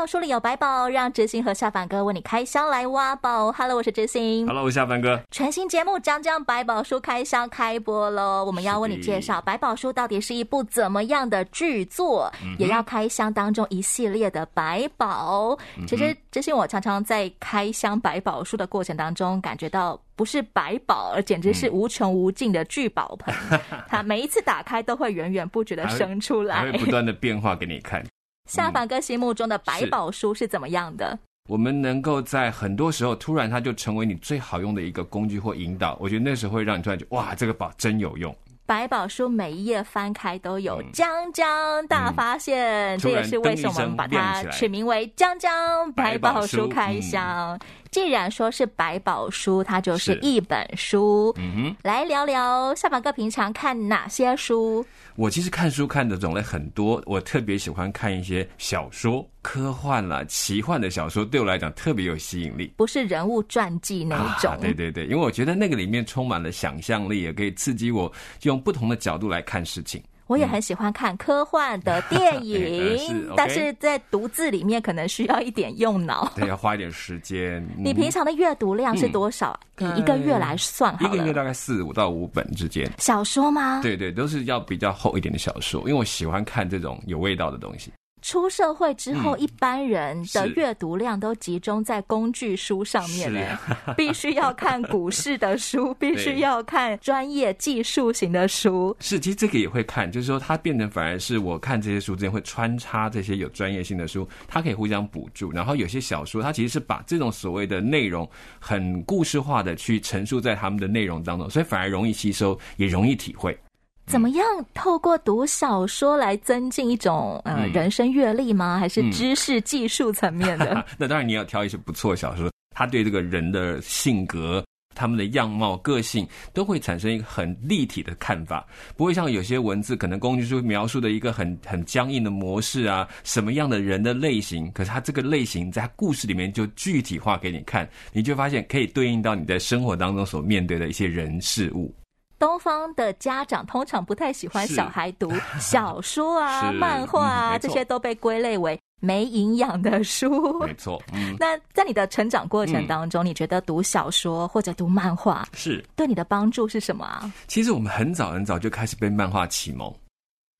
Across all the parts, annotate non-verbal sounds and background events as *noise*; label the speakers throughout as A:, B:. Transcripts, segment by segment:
A: 宝书里有百宝，让知心和下凡哥为你开箱来挖宝。Hello，我是知心。
B: Hello，我是下凡哥。
A: 全新节目《江江百宝书开箱》开播喽！我们要为你介绍百宝书到底是一部怎么样的剧作，嗯、也要开箱当中一系列的百宝。嗯、其实，知心我常常在开箱百宝书的过程当中，感觉到不是百宝，而简直是无穷无尽的聚宝盆。*laughs* 它、嗯、每一次打开都会源源不绝的生出来，
B: 还会不断的变化给你看。
A: 下凡哥心目中的百宝书是怎么样的？
B: 我们能够在很多时候突然它就成为你最好用的一个工具或引导，我觉得那时候会让你突然觉得哇，这个宝真有用。
A: 百宝书每一页翻开都有江江大发现，嗯、这也是为什么我们把它取名为江江百宝书开箱。既然说是百宝书，它就是一本书。嗯哼，来聊聊下凡哥平常看哪些书？
B: 我其实看书看的种类很多，我特别喜欢看一些小说、科幻啦、奇幻的小说，对我来讲特别有吸引力。
A: 不是人物传记那一种。啊，对对对，
B: 因为我觉得那个里面充满了想象力，也可以刺激我用不同的角度来看事情。
A: 我也很喜欢看科幻的电影，*laughs* 是 okay? 但是在读字里面可能需要一点用脑，
B: 对，要花一点时间。
A: 你平常的阅读量是多少？嗯、以一个月来算好了，
B: 一个月大概四五到五本之间。
A: 小说吗？
B: 对对，都是要比较厚一点的小说，因为我喜欢看这种有味道的东西。
A: 出社会之后，一般人的阅读量都集中在工具书上面呢，必须要看股市的书，*laughs* 必须要看专业技术型的书。
B: 是，其实这个也会看，就是说它变成反而是我看这些书之间会穿插这些有专业性的书，它可以互相补助。然后有些小说，它其实是把这种所谓的内容很故事化的去陈述在他们的内容当中，所以反而容易吸收，也容易体会。
A: 怎么样透过读小说来增进一种呃人生阅历吗？还是知识技术层面的？
B: 嗯、*laughs* 那当然你要挑一些不错的小说，他对这个人的性格、他们的样貌、个性都会产生一个很立体的看法，不会像有些文字可能工具书描述的一个很很僵硬的模式啊，什么样的人的类型，可是他这个类型在故事里面就具体化给你看，你就发现可以对应到你在生活当中所面对的一些人事物。
A: 东方的家长通常不太喜欢小孩读 *laughs* *laughs* 小说啊、漫画啊，这些都被归类为没营养的书。
B: 没错，嗯。*laughs*
A: 那在你的成长过程当中，你觉得读小说或者读漫画
B: 是
A: 对你的帮助是什么啊？
B: 其实我们很早很早就开始被漫画启蒙。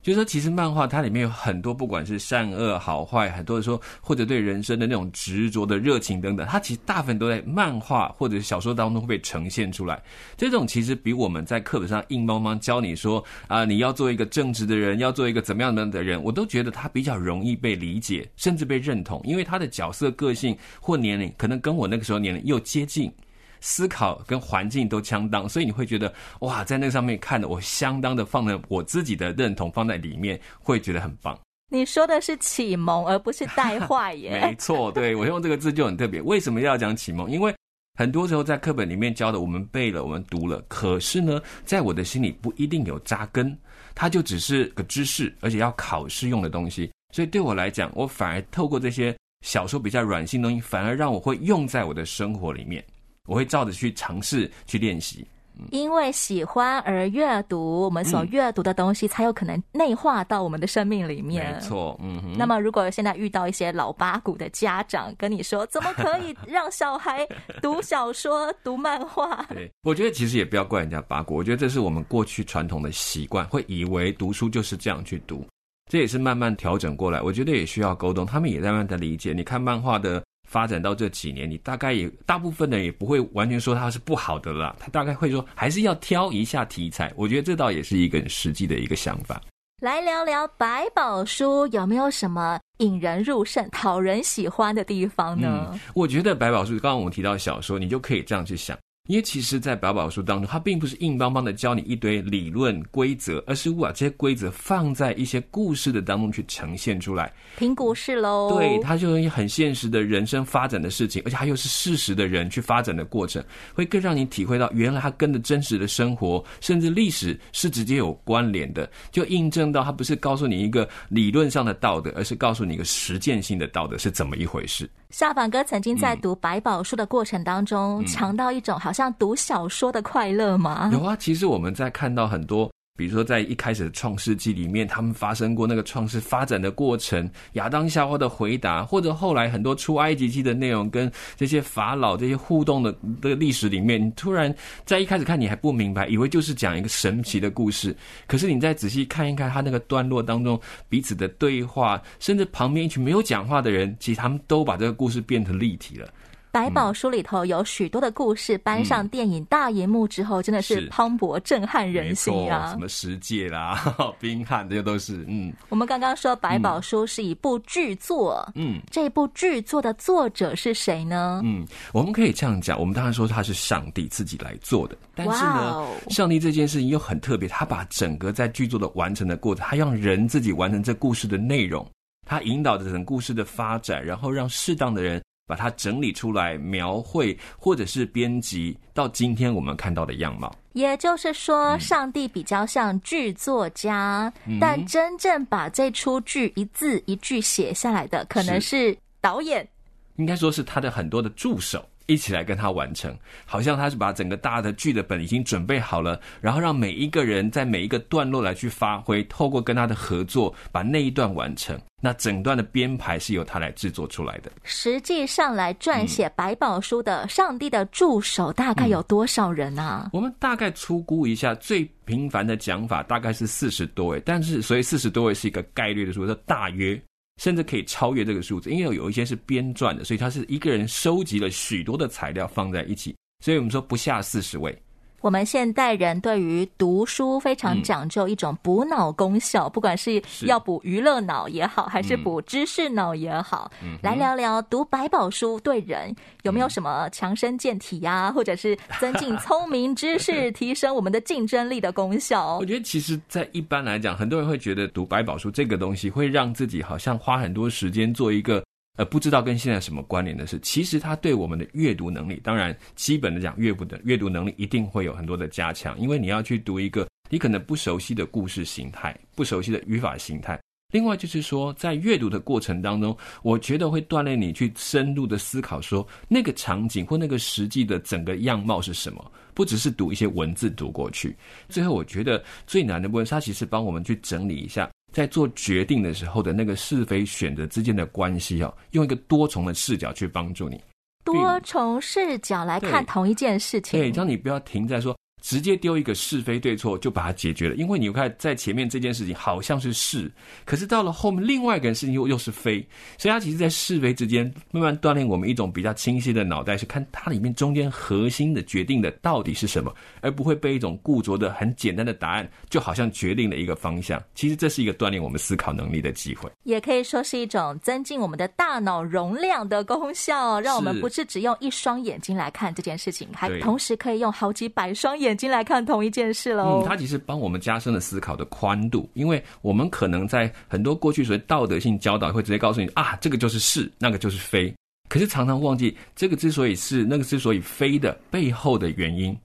B: 就是说，其实漫画它里面有很多，不管是善恶好坏，很多的说或者对人生的那种执着的热情等等，它其实大部分都在漫画或者是小说当中会被呈现出来。这种其实比我们在课本上硬邦邦教你说啊，你要做一个正直的人，要做一个怎么样的的人，我都觉得它比较容易被理解，甚至被认同，因为他的角色个性或年龄可能跟我那个时候年龄又接近。思考跟环境都相当，所以你会觉得哇，在那个上面看的，我相当的放了我自己的认同放在里面，会觉得很棒。
A: 你说的是启蒙，而不是带坏耶。
B: 没错，对，我用这个字就很特别。为什么要讲启蒙？因为很多时候在课本里面教的，我们背了，我们读了，可是呢，在我的心里不一定有扎根，它就只是个知识，而且要考试用的东西。所以对我来讲，我反而透过这些小说比较软性的东西，反而让我会用在我的生活里面。我会照着去尝试去练习，
A: 因为喜欢而阅读，我们所阅读的东西才有可能内化到我们的生命里面。
B: 没错，嗯哼。
A: 那么，如果现在遇到一些老八股的家长跟你说，怎么可以让小孩读小说、读漫画？*laughs*
B: 对，我觉得其实也不要怪人家八股，我觉得这是我们过去传统的习惯，会以为读书就是这样去读，这也是慢慢调整过来。我觉得也需要沟通，他们也在慢慢的理解。你看漫画的。发展到这几年，你大概也大部分的人也不会完全说它是不好的啦，他大概会说还是要挑一下题材。我觉得这倒也是一个很实际的一个想法。
A: 来聊聊百宝书有没有什么引人入胜、讨人喜欢的地方呢？
B: 嗯，我觉得百宝书刚刚我们提到小说，你就可以这样去想。因为其实，在百宝书当中，它并不是硬邦邦的教你一堆理论规则，而是把这些规则放在一些故事的当中去呈现出来。
A: 听故事喽，
B: 对，它就是很现实的人生发展的事情，而且它又是事实的人去发展的过程，会更让你体会到原来它跟着真实的生活，甚至历史是直接有关联的，就印证到它不是告诉你一个理论上的道德，而是告诉你一个实践性的道德是怎么一回事。
A: 夏凡哥曾经在读百宝书的过程当中，尝到一种好像读小说的快乐吗？
B: 有啊，其实我们在看到很多。比如说，在一开始的创世纪里面，他们发生过那个创世发展的过程，亚当夏娃的回答，或者后来很多出埃及记的内容，跟这些法老这些互动的这个历史里面，你突然在一开始看你还不明白，以为就是讲一个神奇的故事，可是你再仔细看一看他那个段落当中彼此的对话，甚至旁边一群没有讲话的人，其实他们都把这个故事变成立体了。
A: 百宝书里头有许多的故事，搬上电影大荧幕之后，真的是磅礴震撼人心啊！
B: 什么十界啦、*laughs* 冰汉，这些都是嗯。
A: 我们刚刚说百宝书是一部剧作，嗯，这部剧作的作者是谁呢？
B: 嗯，我们可以这样讲，我们当然说他是上帝自己来做的，但是呢、上帝这件事情又很特别，他把整个在剧作的完成的过程，他让人自己完成这故事的内容，他引导着整个故事的发展，然后让适当的人。把它整理出来，描绘或者是编辑到今天我们看到的样貌。
A: 也就是说，上帝比较像剧作家，嗯、但真正把这出剧一字一句写下来的，可能是导演。
B: 应该说是他的很多的助手。一起来跟他完成，好像他是把整个大的剧的本已经准备好了，然后让每一个人在每一个段落来去发挥，透过跟他的合作，把那一段完成。那整段的编排是由他来制作出来的。
A: 实际上来撰写百宝书的上帝的助手大概有多少人啊？
B: 嗯，我们大概粗估一下，最频繁的讲法大概是四十多位，但是所以四十多位是一个概率的数，说大约。甚至可以超越这个数字，因为有一些是编撰的，所以他是一个人收集了许多的材料放在一起，所以我们说不下四十位。
A: 我们现代人对于读书非常讲究一种补脑功效，嗯、不管是要补娱乐脑也好，还是补知识脑也好。嗯、来聊聊读百宝书对人有没有什么强身健体呀、啊，嗯、或者是增进聪明知识、提升我们的竞争力的功效？
B: 我觉得其实，在一般来讲，很多人会觉得读百宝书这个东西会让自己好像花很多时间做一个。呃，不知道跟现在什么关联的是，其实它对我们的阅读能力，当然基本的讲，阅读的阅读能力一定会有很多的加强，因为你要去读一个你可能不熟悉的故事形态、不熟悉的语法形态。另外就是说，在阅读的过程当中，我觉得会锻炼你去深入的思考，说那个场景或那个实际的整个样貌是什么，不只是读一些文字读过去。最后，我觉得最难的部分，它其实帮我们去整理一下。在做决定的时候的那个是非选择之间的关系哦，用一个多重的视角去帮助你，
A: 多重视角来看同一件事情，
B: 对，让你不要停在说。直接丢一个是非对错就把它解决了，因为你看在前面这件事情好像是是，可是到了后面另外一个人事情又又是非，所以它其实，在是非之间慢慢锻炼我们一种比较清晰的脑袋，去看它里面中间核心的决定的到底是什么，而不会被一种固着的很简单的答案就好像决定了一个方向。其实这是一个锻炼我们思考能力的机会，
A: 也可以说是一种增进我们的大脑容量的功效，让我们不是只用一双眼睛来看这件事情，还同时可以用好几百双眼。眼睛来看同一件事喽，
B: 嗯，它其实帮我们加深了思考的宽度，因为我们可能在很多过去所谓道德性教导会直接告诉你啊，这个就是是，那个就是非，可是常常忘记这个之所以是，那个之所以非的背后的原因，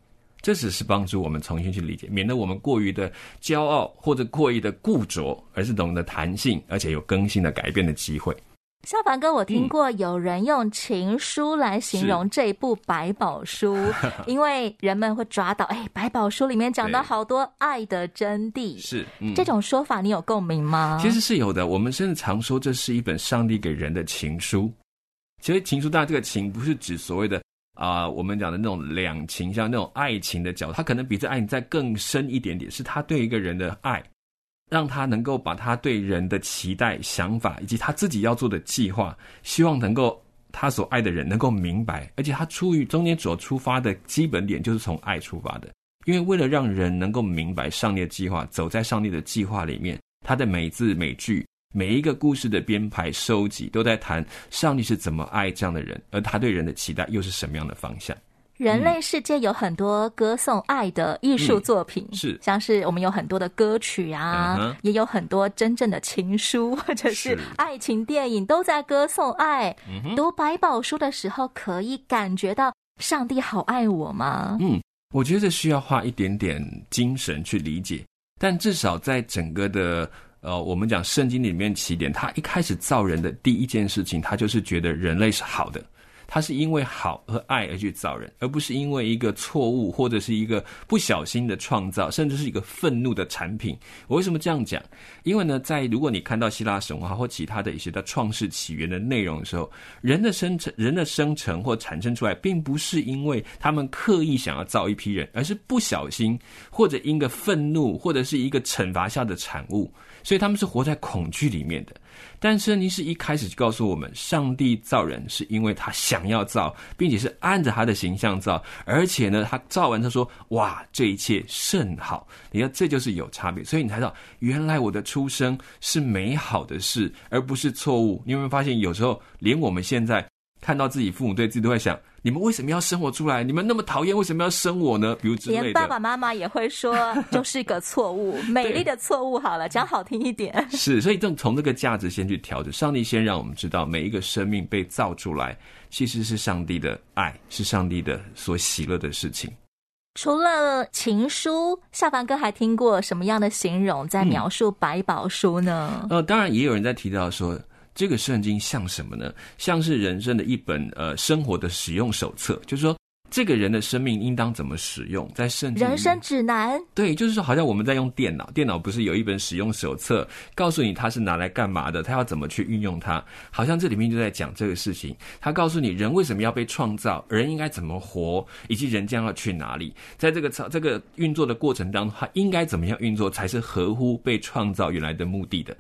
B: 这只是帮助我们重新去理解，免得我们过于的骄傲或者过于的固着，而是懂得弹性，而且有更新的改变的机会。
A: 夏凡哥，我听过有人用情书来形容这一部百宝书，*laughs* 因为人们会抓到，哎，百宝书里面讲到好多爱的真谛，
B: 是、嗯、
A: 这种说法，你有共鸣吗？
B: 其实是有的，我们甚至常说这是一本上帝给人的情书。其实情书，当然这个情不是指所谓的啊、呃，我们讲的那种两情，像那种爱情的角度，它可能比这爱情再更深一点点，是他对一个人的爱。让他能够把他对人的期待、想法，以及他自己要做的计划，希望能够他所爱的人能够明白，而且他出于中间所出发的基本点就是从爱出发的，因为为了让人能够明白上帝的计划，走在上帝的计划里面，他的每字每句、每一个故事的编排、收集，都在谈上帝是怎么爱这样的人，而他对人的期待又是什么样的方向。
A: 人类世界有很多歌颂爱的艺术作品，
B: 嗯、是
A: 像是我们有很多的歌曲啊，嗯、也有很多真正的情书或者是爱情电影都在歌颂爱。嗯、读百宝书的时候，可以感觉到上帝好爱我吗？
B: 嗯，我觉得这需要花一点点精神去理解，但至少在整个的呃，我们讲圣经里面起点，他一开始造人的第一件事情，他就是觉得人类是好的。他是因为好和爱而去造人，而不是因为一个错误或者是一个不小心的创造，甚至是一个愤怒的产品。我为什么这样讲？因为呢，在如果你看到希腊神话或其他的一些的创世起源的内容的时候，人的生成、人的生成或产生出来，并不是因为他们刻意想要造一批人，而是不小心或者因个愤怒或者是一个惩罚下的产物。所以他们是活在恐惧里面的。但是您是一开始就告诉我们，上帝造人是因为他想要造，并且是按着他的形象造，而且呢，他造完他说：“哇，这一切甚好。”你看，这就是有差别。所以你才知道，原来我的出生是美好的事，而不是错误。你有没有发现，有时候连我们现在看到自己父母对自己都会想。你们为什么要生我出来？你们那么讨厌，为什么要生我呢？比如之类的，
A: 连爸爸妈妈也会说，*laughs* 就是一个错误，美丽的错误。好了，讲好听一点。
B: 是，所以正从这个价值先去调整。上帝先让我们知道，每一个生命被造出来，其实是上帝的爱，是上帝的所喜乐的事情。
A: 除了情书，夏凡哥还听过什么样的形容在描述百宝书呢？
B: 嗯、呃，当然也有人在提到说。这个圣经像什么呢？像是人生的一本呃生活的使用手册，就是说这个人的生命应当怎么使用，在圣经
A: 人生指南。
B: 对，就是说好像我们在用电脑，电脑不是有一本使用手册，告诉你它是拿来干嘛的，它要怎么去运用它。好像这里面就在讲这个事情，它告诉你人为什么要被创造，人应该怎么活，以及人将要去哪里。在这个操这个运作的过程当中，它应该怎么样运作才是合乎被创造原来的目的的。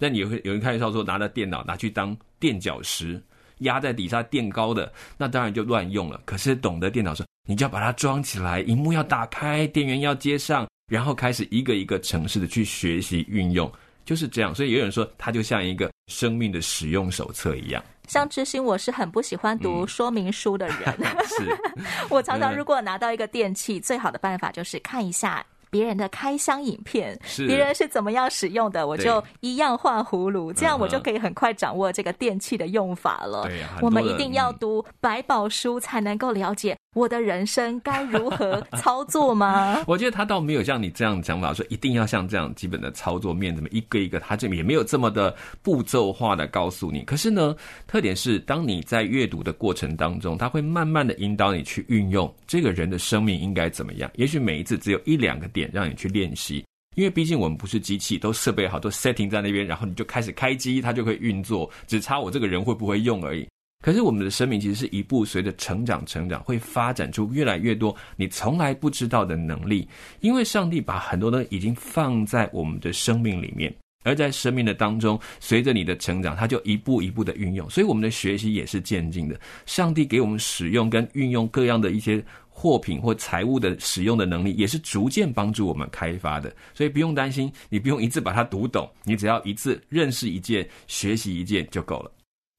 B: 那你会有人开玩笑说，拿着电脑拿去当垫脚石，压在底下垫高的，那当然就乱用了。可是懂得电脑说，你就要把它装起来，荧幕要打开，电源要接上，然后开始一个一个程式的去学习运用，就是这样。所以有人说，它就像一个生命的使用手册一样。
A: 像知心，我是很不喜欢读说明书的人。嗯、*laughs* 是，*laughs* 我常常如果拿到一个电器，最好的办法就是看一下。别人的开箱影片，别人是怎么样使用的，我就一样画葫芦，这样我就可以很快掌握这个电器的用法了。我们一定要读百宝书才能够了解我的人生该如何操作吗？*laughs*
B: 我觉得他倒没有像你这样讲法，说一定要像这样基本的操作面，怎么一个一个，他这也没有这么的步骤化的告诉你。可是呢，特点是当你在阅读的过程当中，他会慢慢的引导你去运用这个人的生命应该怎么样。也许每一次只有一两个点让你去练习，因为毕竟我们不是机器，都设备好，都 setting 在那边，然后你就开始开机，它就会运作，只差我这个人会不会用而已。可是我们的生命其实是一步随着成长，成长会发展出越来越多你从来不知道的能力，因为上帝把很多东西已经放在我们的生命里面，而在生命的当中，随着你的成长，它就一步一步的运用，所以我们的学习也是渐进的。上帝给我们使用跟运用各样的一些货品或财物的使用的能力，也是逐渐帮助我们开发的，所以不用担心，你不用一次把它读懂，你只要一次认识一件、学习一件就够了。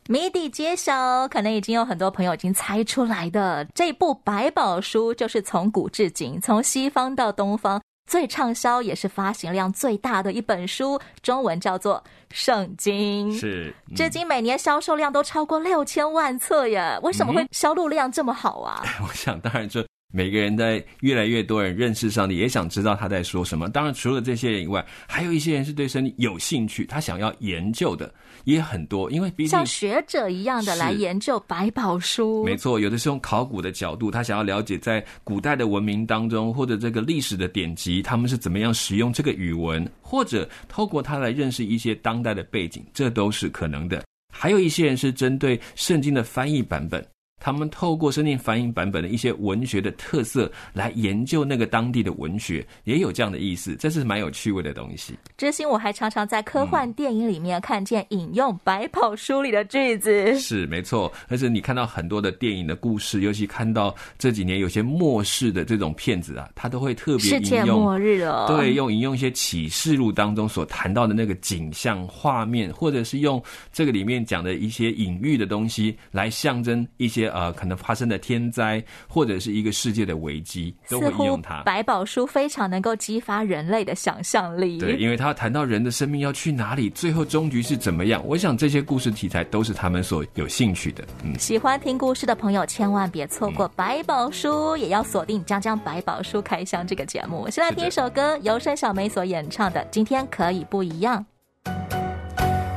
A: 谜底揭晓，可能已经有很多朋友已经猜出来的。这部百宝书就是从古至今，从西方到东方最畅销也是发行量最大的一本书，中文叫做《圣经》。
B: 是，
A: 嗯、至今每年销售量都超过六千万册耶！为什么会销路量这么好啊？
B: 嗯、*laughs* 我想，当然就。每个人在越来越多人认识上帝，也想知道他在说什么。当然，除了这些人以外，还有一些人是对圣经有兴趣，他想要研究的也很多。因为毕竟
A: 像学者一样的来研究百宝书，
B: 没错，有的是用考古的角度，他想要了解在古代的文明当中，或者这个历史的典籍，他们是怎么样使用这个语文，或者透过它来认识一些当代的背景，这都是可能的。还有一些人是针对圣经的翻译版本。他们透过圣经翻译版本的一些文学的特色来研究那个当地的文学，也有这样的意思，这是蛮有趣味的东西。
A: 知心，我还常常在科幻电影里面看见引用百宝书里的句子。嗯、
B: 是没错，但是你看到很多的电影的故事，尤其看到这几年有些末世的这种片子啊，他都会特别世界
A: 末日了，
B: 对，用引用一些启示录当中所谈到的那个景象画面，或者是用这个里面讲的一些隐喻的东西来象征一些。呃可能发生的天灾，或者是一个世界的危机，都会应用它。
A: 百宝书非常能够激发人类的想象力。
B: 对，因为他谈到人的生命要去哪里，最后终局是怎么样。我想这些故事题材都是他们所有兴趣的。嗯，
A: 喜欢听故事的朋友千万别错过百宝书，嗯、也要锁定《江江百宝书开箱》这个节目。先来听一首歌，由申小梅所演唱的《今天可以不一样》。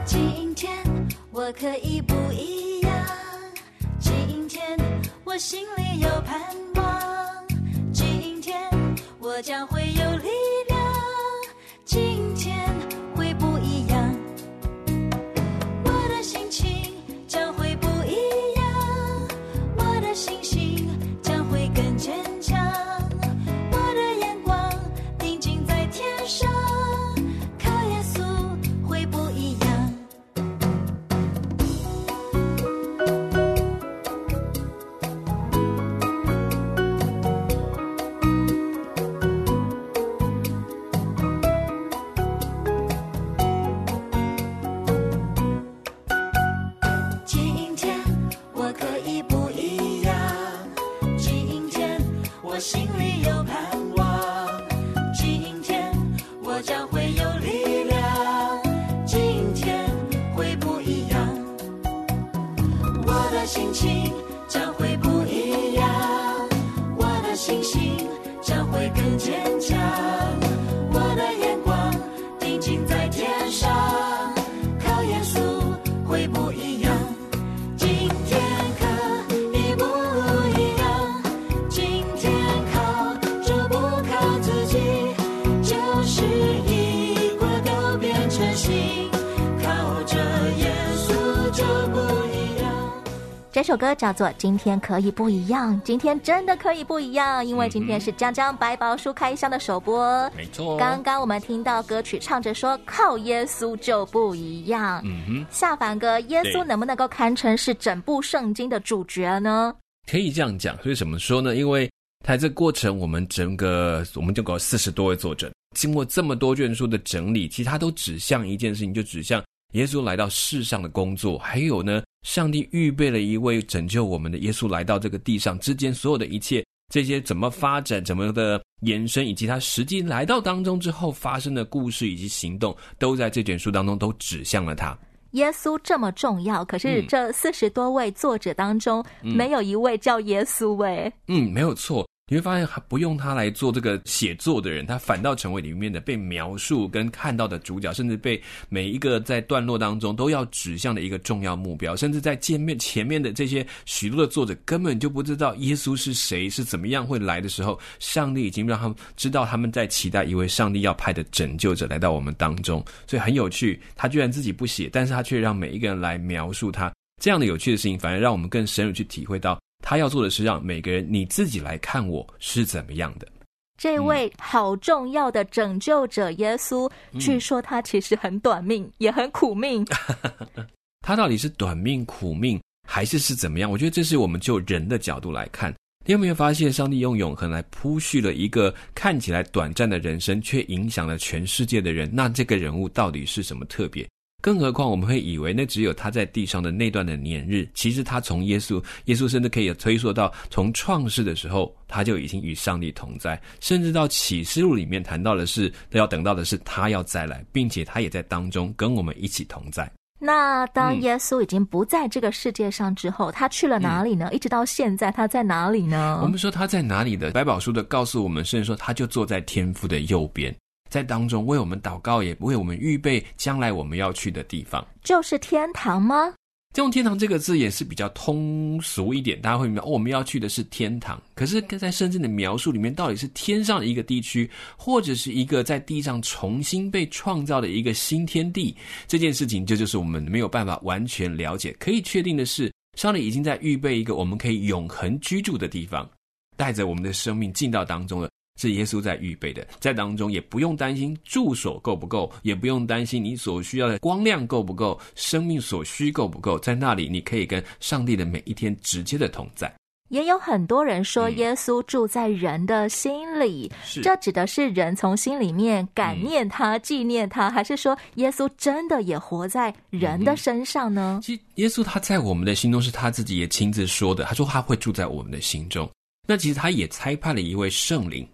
C: 今天我可以不一样，我心里有盼望，今天我将会
A: 这首歌叫做《今天可以不一样》，今天真的可以不一样，因为今天是江江百宝书开箱的首播。
B: 没错，
A: 刚刚我们听到歌曲唱着说靠耶稣就不一样。嗯哼，夏凡哥，耶稣能不能够堪称是整部圣经的主角呢？
B: 可以这样讲，所以怎么说呢？因为它这过程，我们整个我们就搞四十多位作者，经过这么多卷书的整理，其实它都指向一件事情，就指向耶稣来到世上的工作，还有呢。上帝预备了一位拯救我们的耶稣来到这个地上之间，所有的一切，这些怎么发展、怎么的延伸，以及他实际来到当中之后发生的故事以及行动，都在这卷书当中都指向了他。
A: 耶稣这么重要，可是这四十多位作者当中，嗯、没有一位叫耶稣喂。
B: 嗯，没有错。你会发现，他不用他来做这个写作的人，他反倒成为里面的被描述跟看到的主角，甚至被每一个在段落当中都要指向的一个重要目标。甚至在见面前面的这些许多的作者根本就不知道耶稣是谁，是怎么样会来的时候，上帝已经让他们知道他们在期待一位上帝要派的拯救者来到我们当中。所以很有趣，他居然自己不写，但是他却让每一个人来描述他。这样的有趣的事情，反而让我们更深入去体会到。他要做的是让每个人你自己来看我是怎么样的。
A: 这位好重要的拯救者耶稣，嗯、据说他其实很短命，嗯、也很苦命。*laughs*
B: 他到底是短命苦命，还是是怎么样？我觉得这是我们就人的角度来看。你有没有发现，上帝用永恒来铺叙了一个看起来短暂的人生，却影响了全世界的人？那这个人物到底是什么特别？更何况，我们会以为那只有他在地上的那段的年日。其实他从耶稣，耶稣甚至可以推溯到从创世的时候，他就已经与上帝同在。甚至到启示录里面谈到的是，要等到的是他要再来，并且他也在当中跟我们一起同在。
A: 那当耶稣已经不在这个世界上之后，嗯、他去了哪里呢？一直到现在，他在哪里呢？
B: 我们说他在哪里的？百宝书的告诉我们，甚至说他就坐在天父的右边。在当中为我们祷告，也为我们预备将来我们要去的地方，
A: 就是天堂吗？
B: 用“天堂”这个字也是比较通俗一点，大家会明白，哦，我们要去的是天堂。可是，在圣经的描述里面，到底是天上的一个地区，或者是一个在地上重新被创造的一个新天地？这件事情，这就是我们没有办法完全了解。可以确定的是，上帝已经在预备一个我们可以永恒居住的地方，带着我们的生命进到当中了。是耶稣在预备的，在当中也不用担心住所够不够，也不用担心你所需要的光亮够不够，生命所需够不够，在那里你可以跟上帝的每一天直接的同在。
A: 也有很多人说耶稣住在人的心里，
B: 是
A: 这指的是人从心里面感念他、纪念他，还是说耶稣真的也活在人的身上呢？
B: 其实耶稣他在我们的心中是他自己也亲自说的，他说他会住在我们的心中。那其实他也差派了一位圣灵，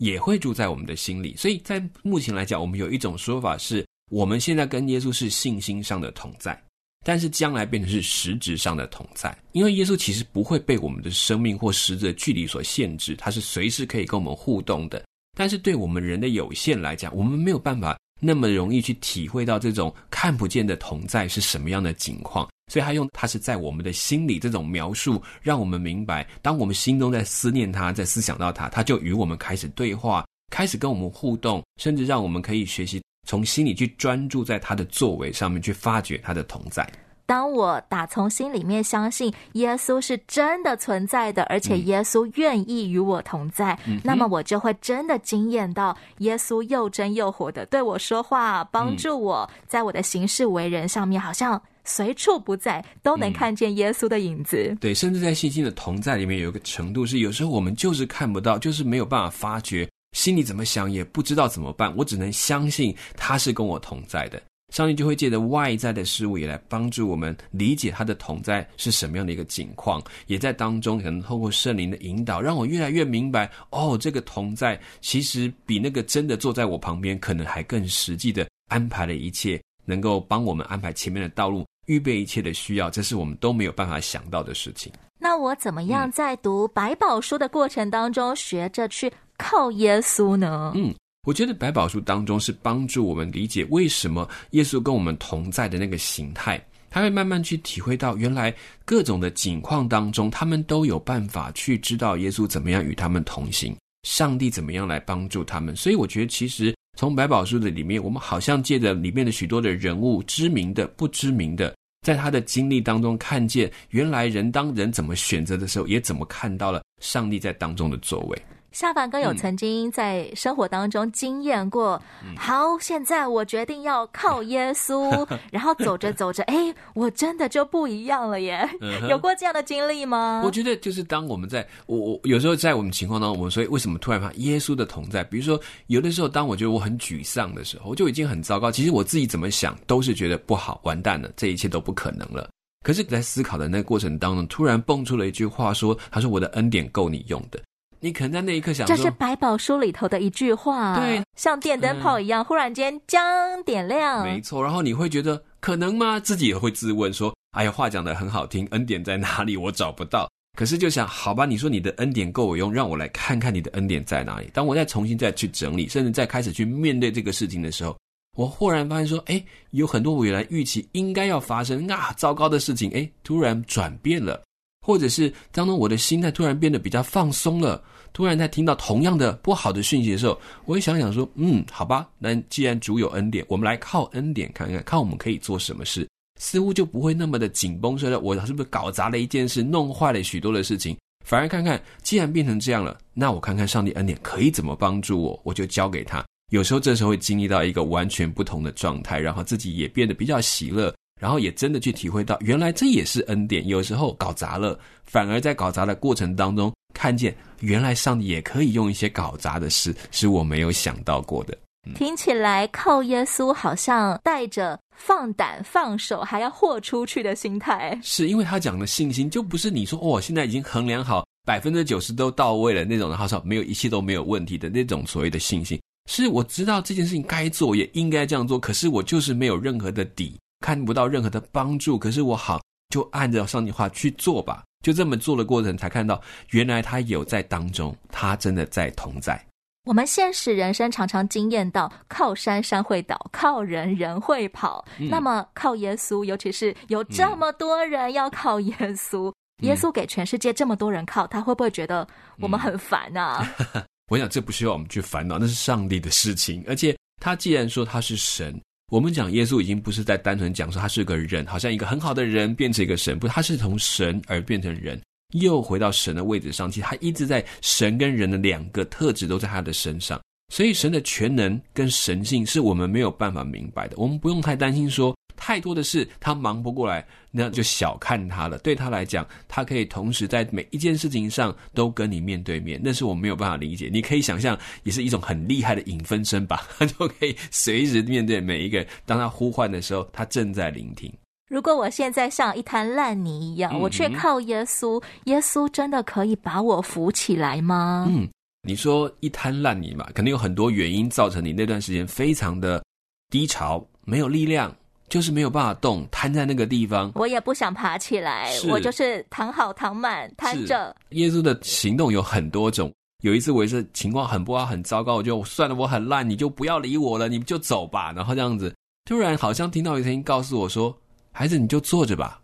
B: 也会住在我们的心里。所以在目前来讲，我们有一种说法是，我们现在跟耶稣是信心上的同在。但是将来变成是实质上的同在，因为耶稣其实不会被我们的生命或实质的距离所限制，他是随时可以跟我们互动的。但是对我们人的有限来讲，我们没有办法那么容易去体会到这种看不见的同在是什么样的景况，所以他用他是在我们的心里这种描述，让我们明白，当我们心中在思念他，在思想到他，他就与我们开始对话，开始跟我们互动，甚至让我们可以学习。从心里去专注在他的作为上面，去发掘他的同在。
A: 当我打从心里面相信耶稣是真的存在的，而且耶稣愿意与我同在，嗯、那么我就会真的惊艳到耶稣又真又活的对我说话，帮助我在我的行事为人上面，好像随处不在都能看见耶稣的影子。
B: 嗯、对，甚至在信心的同在里面，有一个程度是，有时候我们就是看不到，就是没有办法发觉。心里怎么想也不知道怎么办，我只能相信他是跟我同在的。上帝就会借着外在的事物也来帮助我们理解他的同在是什么样的一个景况，也在当中可能透过圣灵的引导，让我越来越明白哦，这个同在其实比那个真的坐在我旁边，可能还更实际的安排了一切，能够帮我们安排前面的道路，预备一切的需要，这是我们都没有办法想到的事情。
A: 那我怎么样在读百宝书的过程当中学着去靠耶稣呢？
B: 嗯，我觉得百宝书当中是帮助我们理解为什么耶稣跟我们同在的那个形态，他会慢慢去体会到原来各种的境况当中，他们都有办法去知道耶稣怎么样与他们同行，上帝怎么样来帮助他们。所以我觉得其实从百宝书的里面，我们好像借着里面的许多的人物，知名的、不知名的。在他的经历当中，看见原来人当人怎么选择的时候，也怎么看到了上帝在当中的作为。
A: 下凡哥有曾经在生活当中经验过，嗯、好，现在我决定要靠耶稣，*laughs* 然后走着走着，哎，我真的就不一样了耶！嗯、有过这样的经历吗？
B: 我觉得就是当我们在我我有时候在我们情况当中，我们所以为什么突然发现耶稣的同在？比如说有的时候，当我觉得我很沮丧的时候，我就已经很糟糕。其实我自己怎么想都是觉得不好，完蛋了，这一切都不可能了。可是，在思考的那个过程当中，突然蹦出了一句话说：“他说我的恩典够你用的。”你可能在那一刻想说，
A: 这是百宝书里头的一句话，
B: 对，
A: 像电灯泡一样，嗯、忽然间将点亮。
B: 没错，然后你会觉得可能吗？自己也会自问说：“哎呀，话讲的很好听，恩典在哪里？我找不到。”可是就想，好吧，你说你的恩典够我用，让我来看看你的恩典在哪里。当我再重新再去整理，甚至再开始去面对这个事情的时候，我忽然发现说：“哎，有很多我原来预期应该要发生啊，糟糕的事情，哎，突然转变了，或者是当中我的心态突然变得比较放松了。”突然在听到同样的不好的讯息的时候，我会想想说，嗯，好吧，那既然主有恩典，我们来靠恩典看看，看我们可以做什么事，似乎就不会那么的紧绷，说我是不是搞砸了一件事，弄坏了许多的事情，反而看看，既然变成这样了，那我看看上帝恩典可以怎么帮助我，我就交给他。有时候这时候会经历到一个完全不同的状态，然后自己也变得比较喜乐。然后也真的去体会到，原来这也是恩典。有时候搞砸了，反而在搞砸的过程当中，看见原来上帝也可以用一些搞砸的事，是我没有想到过的。
A: 嗯、听起来靠耶稣，好像带着放胆放手，还要豁出去的心态。
B: 是因为他讲的信心，就不是你说哦，现在已经衡量好百分之九十都到位了那种，然后说没有一切都没有问题的那种所谓的信心。是我知道这件事情该做，也应该这样做，可是我就是没有任何的底。看不到任何的帮助，可是我好就按照上帝话去做吧，就这么做的过程才看到，原来他有在当中，他真的在同在。
A: 我们现实人生常常经验到，靠山山会倒，靠人人会跑。嗯、那么靠耶稣，尤其是有这么多人要靠耶稣，嗯、耶稣给全世界这么多人靠，他会不会觉得我们很烦啊？
B: 嗯、*laughs* 我想这不需要我们去烦恼，那是上帝的事情。而且他既然说他是神。我们讲耶稣已经不是在单纯讲说他是个人，好像一个很好的人变成一个神，不，他是从神而变成人，又回到神的位置上。其实他一直在神跟人的两个特质都在他的身上，所以神的全能跟神性是我们没有办法明白的。我们不用太担心说太多的事他忙不过来，那就小看他了。对他来讲，他可以同时在每一件事情上都跟你面对面，那是我没有办法理解。你可以想象，也是一种很厉害的影分身吧？他就可以随时面对每一个人，当他呼唤的时候，他正在聆听。
A: 如果我现在像一滩烂泥一样，我却靠耶稣，嗯、耶稣真的可以把我扶起来吗？
B: 嗯，你说一滩烂泥嘛，肯定有很多原因造成你那段时间非常的低潮，没有力量，就是没有办法动，瘫在那个地方。
A: 我也不想爬起来，我就是躺好躺满，瘫着。
B: 耶稣的行动有很多种，有一次我也是情况很不好，很糟糕，我就算了，我很烂，你就不要理我了，你就走吧。然后这样子，突然好像听到一声音告诉我说。孩子，你就坐着吧，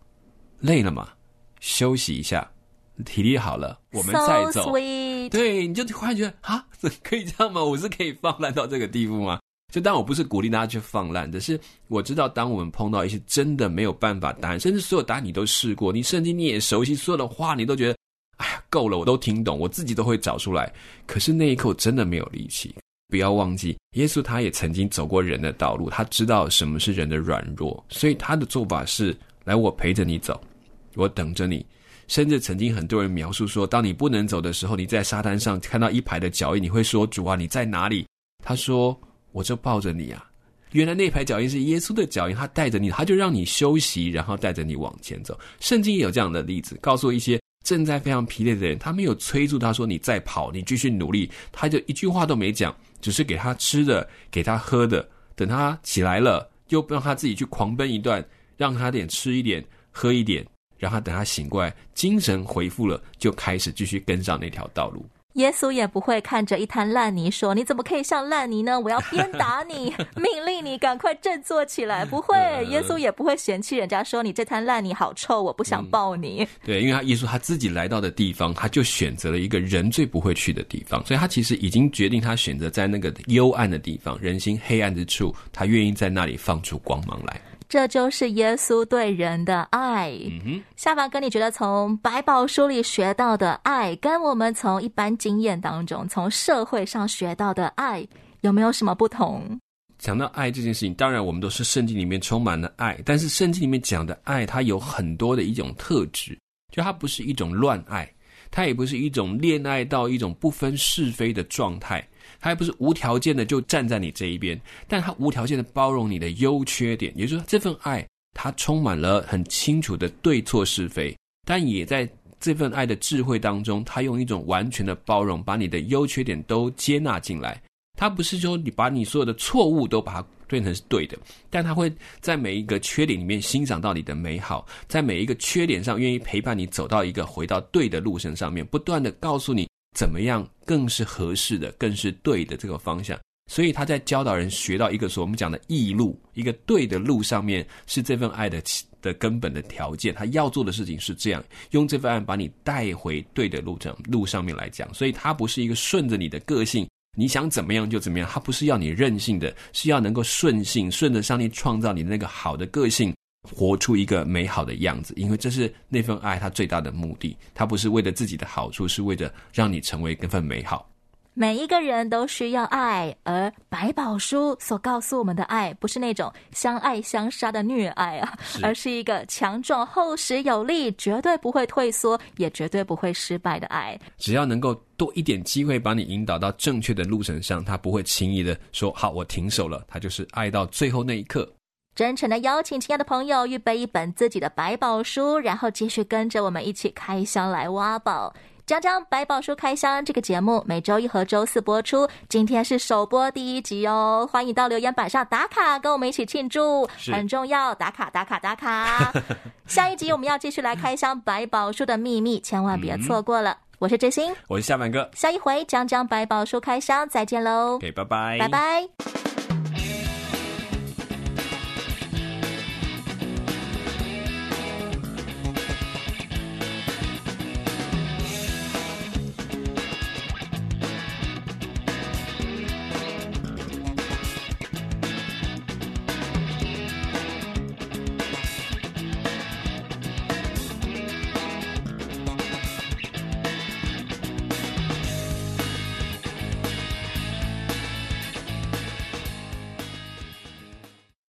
B: 累了嘛，休息一下，体力好了，我们再走。
A: So.
B: 对，你就突然觉得啊，*laughs* 可以这样吗？我是可以放烂到这个地步吗？就当我不是鼓励大家去放烂，只是我知道，当我们碰到一些真的没有办法答案，甚至所有答案你都试过，你甚至你也熟悉，所有的话你都觉得，哎呀，够了，我都听懂，我自己都会找出来。可是那一刻我真的没有力气。不要忘记，耶稣他也曾经走过人的道路，他知道什么是人的软弱，所以他的做法是：来，我陪着你走，我等着你。甚至曾经很多人描述说，当你不能走的时候，你在沙滩上看到一排的脚印，你会说：“主啊，你在哪里？”他说：“我就抱着你啊。”原来那排脚印是耶稣的脚印，他带着你，他就让你休息，然后带着你往前走。圣经也有这样的例子，告诉一些。正在非常疲累的人，他没有催促他说：“你再跑，你继续努力。”他就一句话都没讲，只是给他吃的，给他喝的。等他起来了，又让他自己去狂奔一段，让他点吃一点，喝一点，然后等他醒过来，精神恢复了，就开始继续跟上那条道路。
A: 耶稣也不会看着一滩烂泥说：“你怎么可以像烂泥呢？我要鞭打你，*laughs* 命令你赶快振作起来。”不会，耶稣也不会嫌弃人家说：“你这滩烂泥好臭，我不想抱你。”嗯，
B: 对，因为他耶稣他自己来到的地方，他就选择了一个人最不会去的地方，所以他其实已经决定，他选择在那个幽暗的地方，人心黑暗之处，他愿意在那里放出光芒来。
A: 这就是耶稣对人的爱。嗯哼，夏凡哥，你觉得从百宝书里学到的爱，跟我们从一般经验当中、从社会上学到的爱，有没有什么不同？
B: 讲到爱这件事情，当然我们都是圣经里面充满了爱，但是圣经里面讲的爱，它有很多的一种特质，就它不是一种乱爱，它也不是一种恋爱到一种不分是非的状态。他还不是无条件的就站在你这一边，但他无条件的包容你的优缺点，也就是说，这份爱它充满了很清楚的对错是非，但也在这份爱的智慧当中，他用一种完全的包容，把你的优缺点都接纳进来。他不是说你把你所有的错误都把它变成是对的，但他会在每一个缺点里面欣赏到你的美好，在每一个缺点上愿意陪伴你走到一个回到对的路程上面，不断的告诉你。怎么样更是合适的，更是对的这个方向？所以他在教导人学到一个说我们讲的义路，一个对的路上面是这份爱的的根本的条件。他要做的事情是这样，用这份爱把你带回对的路上路上面来讲。所以他不是一个顺着你的个性，你想怎么样就怎么样。他不是要你任性的，是要能够顺性，顺着上帝创造你那个好的个性。活出一个美好的样子，因为这是那份爱它最大的目的。它不是为了自己的好处，是为了让你成为那份美好。
A: 每一个人都需要爱，而百宝书所告诉我们的爱，不是那种相爱相杀的虐爱啊，是而是一个强壮、厚实有力、绝对不会退缩，也绝对不会失败的爱。
B: 只要能够多一点机会把你引导到正确的路程上，他不会轻易的说“好，我停手了”，他就是爱到最后那一刻。
A: 真诚的邀请，亲爱的朋友，预备一本自己的百宝书，然后继续跟着我们一起开箱来挖宝。讲讲百宝书开箱这个节目，每周一和周四播出。今天是首播第一集哦，欢迎到留言板上打卡，跟我们一起庆祝，很重要，打卡打卡打卡。*laughs* 下一集我们要继续来开箱百宝书的秘密，千万别错过了。嗯、我是真心，
B: 我是夏满哥，
A: 下一回讲讲百宝书开箱，再
B: 见喽。拜拜，
A: 拜拜。